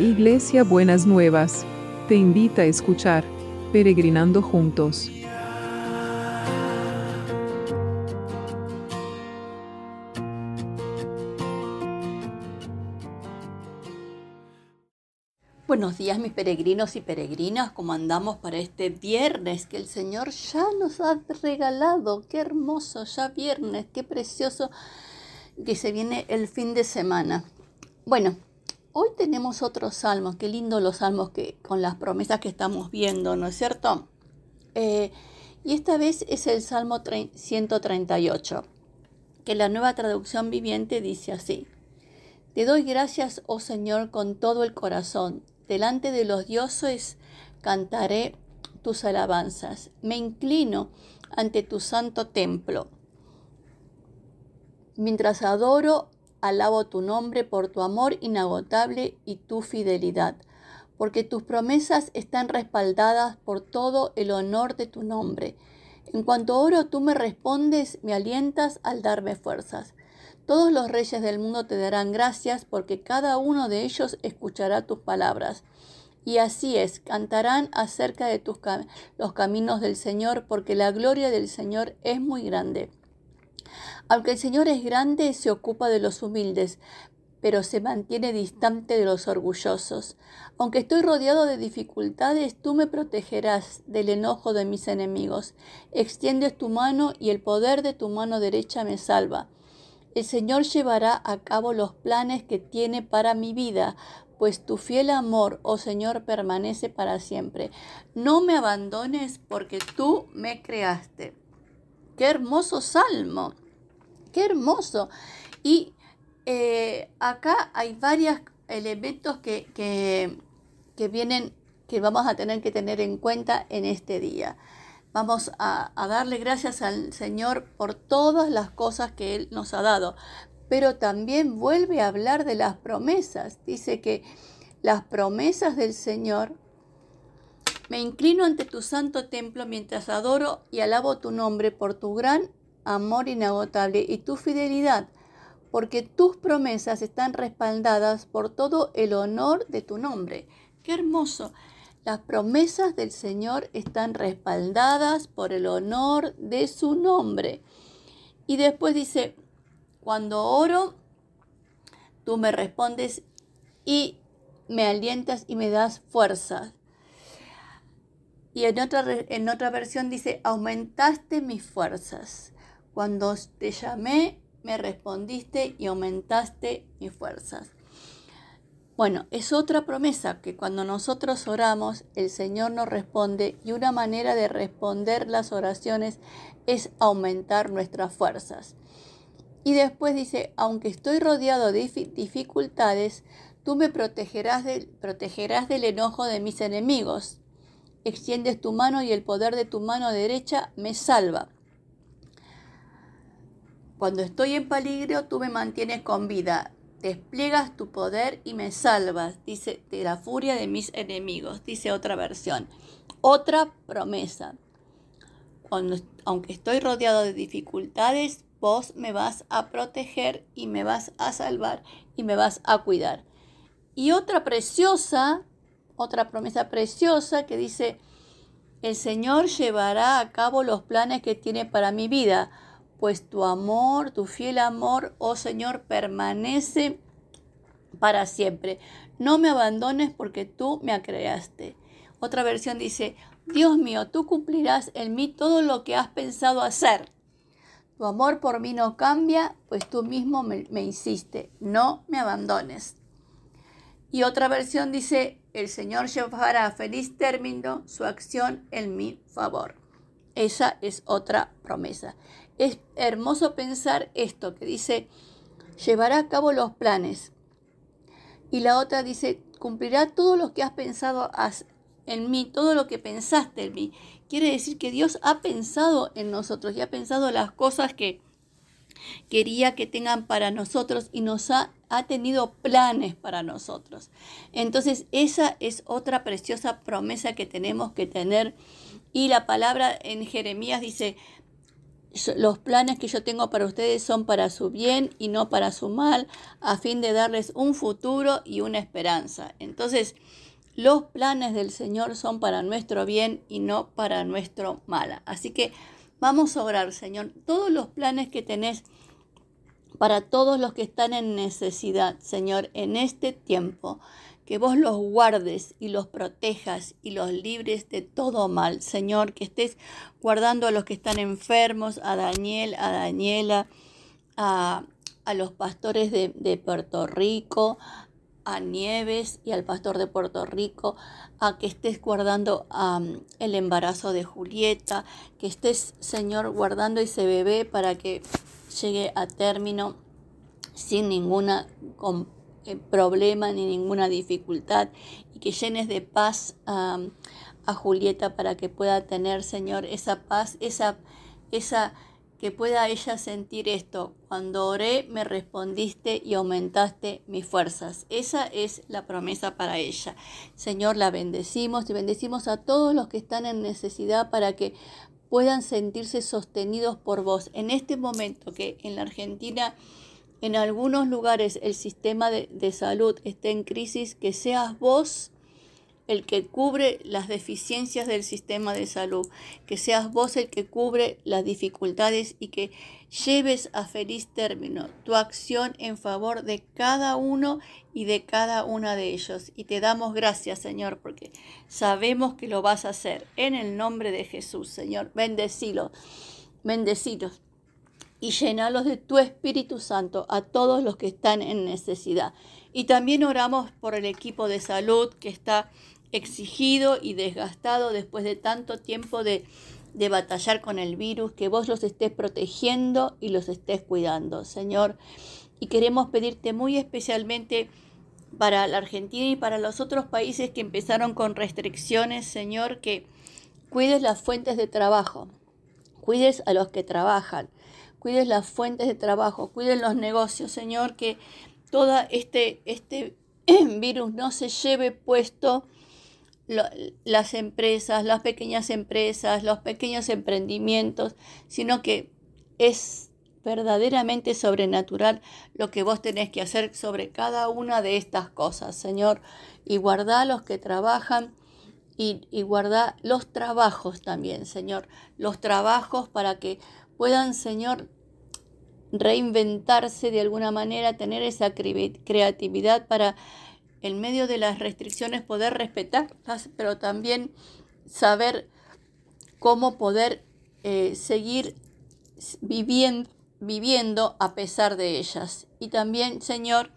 Iglesia Buenas Nuevas, te invita a escuchar Peregrinando Juntos. Buenos días mis peregrinos y peregrinas, ¿cómo andamos para este viernes que el Señor ya nos ha regalado? Qué hermoso, ya viernes, qué precioso que se viene el fin de semana. Bueno, hoy tenemos otros salmos, qué lindo los salmos que con las promesas que estamos viendo, ¿no es cierto? Eh, y esta vez es el Salmo 138, que la nueva traducción viviente dice así. Te doy gracias, oh Señor, con todo el corazón. Delante de los dioses cantaré tus alabanzas. Me inclino ante tu santo templo. Mientras adoro Alabo tu nombre por tu amor inagotable y tu fidelidad, porque tus promesas están respaldadas por todo el honor de tu nombre. En cuanto oro, tú me respondes, me alientas al darme fuerzas. Todos los reyes del mundo te darán gracias, porque cada uno de ellos escuchará tus palabras. Y así es, cantarán acerca de tus los caminos del Señor, porque la gloria del Señor es muy grande. Aunque el Señor es grande, se ocupa de los humildes, pero se mantiene distante de los orgullosos. Aunque estoy rodeado de dificultades, tú me protegerás del enojo de mis enemigos. Extiendes tu mano y el poder de tu mano derecha me salva. El Señor llevará a cabo los planes que tiene para mi vida, pues tu fiel amor, oh Señor, permanece para siempre. No me abandones porque tú me creaste. Qué hermoso salmo. Qué hermoso. Y eh, acá hay varios elementos que, que, vienen, que vamos a tener que tener en cuenta en este día. Vamos a, a, darle gracias al Señor por todas las cosas que Él nos ha dado. Pero también vuelve a hablar de las promesas. Dice que las promesas del Señor, me inclino ante tu santo templo mientras adoro y alabo tu nombre por tu gran amor inagotable y tu fidelidad, porque tus promesas están respaldadas por todo el honor de tu nombre. Qué hermoso. Las promesas del Señor están respaldadas por el honor de su nombre. Y después dice, cuando oro, tú me respondes y me alientas y me das fuerza. Y en otra, en otra versión dice, aumentaste mis fuerzas. Cuando te llamé, me respondiste y aumentaste mis fuerzas. Bueno, es otra promesa que cuando nosotros oramos, el Señor nos responde y una manera de responder las oraciones es aumentar nuestras fuerzas. Y después dice, aunque estoy rodeado de dificultades, tú me protegerás, del enojo de mis enemigos. Extiendes tu mano y el poder de tu mano derecha me salva. Cuando estoy en peligro, tú me mantienes con vida. Despliegas tu poder y me salvas, dice, de la furia de mis enemigos, dice otra versión. Otra promesa. Aunque estoy rodeado de dificultades, vos me vas a proteger y me vas a salvar y me vas a cuidar. Y otra preciosa, otra promesa preciosa que dice, el Señor llevará a cabo los planes que tiene para mi vida pues tu amor, tu fiel amor, oh Señor, permanece para siempre. No me abandones porque tú me creaste. Otra versión dice, Dios mío, tú cumplirás en mí todo lo que has pensado hacer. Tu amor por mí no cambia, pues tú mismo me, me hiciste. No me abandones. Y otra versión dice, el Señor llevará a feliz término su acción en mi favor. Esa es otra promesa. Es hermoso pensar esto que dice, llevará a cabo los planes. Y la otra dice, cumplirá todo lo que has pensado en mí, todo lo que pensaste en mí. Quiere decir que Dios ha pensado en nosotros y ha pensado las cosas que quería que tengan para nosotros y nos ha, ha tenido planes para nosotros. Entonces esa es otra preciosa promesa que tenemos que tener. Y la palabra en Jeremías dice, los planes que yo tengo para ustedes son para su bien y no para su mal, a fin de darles un futuro y una esperanza. Entonces, los planes del Señor son para nuestro bien y no para nuestro mal. Así que vamos a orar, Señor. Todos los planes que tenés para todos los que están en necesidad, Señor, en este tiempo que vos los guardes y los protejas y los libres de todo mal. Señor, que estés guardando a los que están enfermos, a Daniel, a Daniela, a, los pastores de, Puerto Rico, a Nieves y al pastor de Puerto Rico, a que estés guardando el embarazo de Julieta, que estés, Señor, guardando ese bebé para que llegue a término sin ninguna eh, problema ni ninguna dificultad y que llenes de paz a Julieta para que pueda tener, Señor, esa paz, esa, esa, que pueda ella sentir esto. Cuando oré, me respondiste y aumentaste mis fuerzas. Esa es la promesa para ella. Señor, la bendecimos y bendecimos a todos los que están en necesidad para que puedan sentirse sostenidos por vos. En este momento que en la Argentina en algunos lugares el sistema de, salud está en crisis, que seas vos el que cubre las deficiencias del sistema de salud, que seas vos el que cubre las dificultades y que lleves a feliz término tu acción en favor de cada uno y de cada una de ellos. Y te damos gracias, Señor, porque sabemos que lo vas a hacer. En el nombre de Jesús, Señor, bendecilos, bendecilos y llenalos de tu Espíritu Santo a todos los que están en necesidad. Y también oramos por el equipo de salud que está exigido y desgastado después de tanto tiempo de, de batallar con el virus, que vos los estés protegiendo y los estés cuidando, Señor. Y queremos pedirte muy especialmente para la Argentina y para los otros países que empezaron con restricciones, Señor, que cuides las fuentes de trabajo, cuides a los que trabajan, cuides las fuentes de trabajo, cuiden los negocios, Señor, que todo este, este virus no se lleve puesto las empresas, las pequeñas empresas, los pequeños emprendimientos, sino que es verdaderamente sobrenatural lo que vos tenés que hacer sobre cada una de estas cosas, Señor, y guardá a los que trabajan y, guardá los trabajos también, Señor, los trabajos para que puedan, Señor, reinventarse de alguna manera, tener esa creatividad para, en medio de las restricciones, poder respetarlas, pero también saber cómo poder eh, seguir viviendo, viviendo a pesar de ellas. Y también, Señor,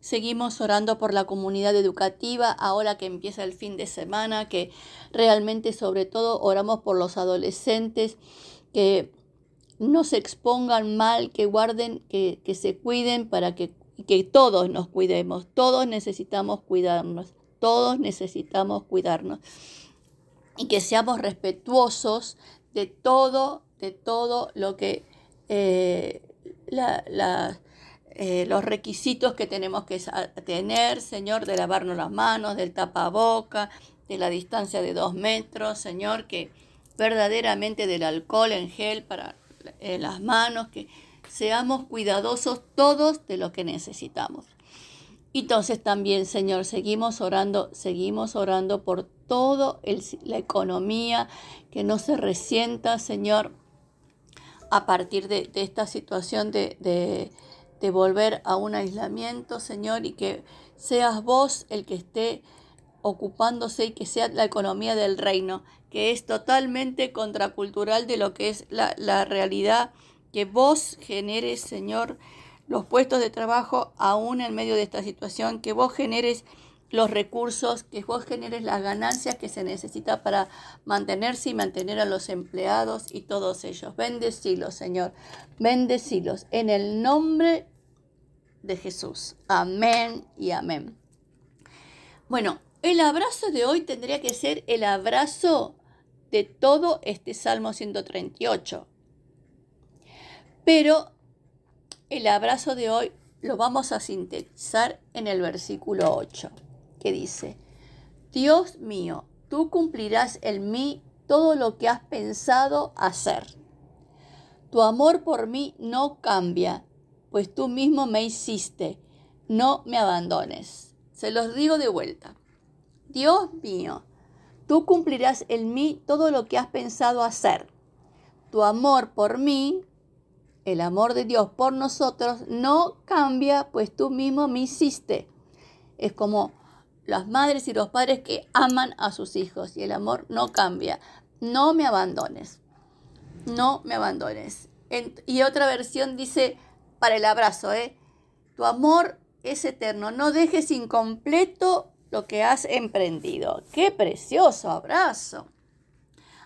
Seguimos orando por la comunidad educativa ahora que empieza el fin de semana, que realmente sobre todo oramos por los adolescentes que no se expongan mal, que guarden, que, se cuiden para que, que todos nos cuidemos. Todos necesitamos cuidarnos. Todos necesitamos cuidarnos. Y que seamos respetuosos de todo, de todo lo que eh, eh, los requisitos que tenemos que tener, Señor, de lavarnos las manos, del tapaboca, de la distancia de dos metros, Señor, que verdaderamente del alcohol en gel para las manos, que seamos cuidadosos todos de lo que necesitamos. Entonces también, Señor, seguimos orando, seguimos orando por toda la economía, que no se resienta, Señor, a partir de, esta situación de, de volver a un aislamiento, Señor, y que seas vos el que esté ocupándose y que sea la economía del reino, que es totalmente contracultural de lo que es la, realidad, que vos generes, Señor, los puestos de trabajo aún en medio de esta situación, que vos generes los recursos, que vos generes las ganancias que se necesita para mantenerse y mantener a los empleados y todos ellos. Bendecilos, Señor. Bendecilos en el nombre de Jesús. Amén y amén. Bueno, el abrazo de hoy tendría que ser el abrazo de todo este Salmo 138. Pero el abrazo de hoy lo vamos a sintetizar en el versículo 8, que dice, Dios mío, tú cumplirás en mí todo lo que has pensado hacer. Tu amor por mí no cambia, pues tú mismo me hiciste. No me abandones. Se los digo de vuelta. Dios mío, tú cumplirás en mí todo lo que has pensado hacer. Tu amor por mí, el amor de Dios por nosotros, no cambia, pues tú mismo me hiciste. Es como las madres y los padres que aman a sus hijos y el amor no cambia. No me abandones. No me abandones. y otra versión dice para el abrazo, ¿eh? Tu amor es eterno. No dejes incompleto lo que has emprendido. Qué precioso abrazo.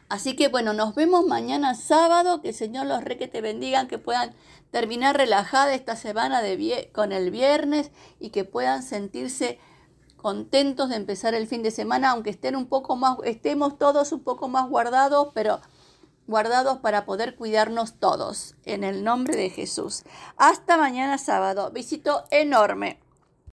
Así que bueno, nos vemos mañana sábado. Que el Señor los re que te bendigan, que puedan terminar relajada esta semana con el viernes y que puedan sentirse contentos de empezar el fin de semana, aunque estén un poco más, estemos todos un poco más guardados, pero guardados para poder cuidarnos todos. En el nombre de Jesús. Hasta mañana sábado. Visito enorme.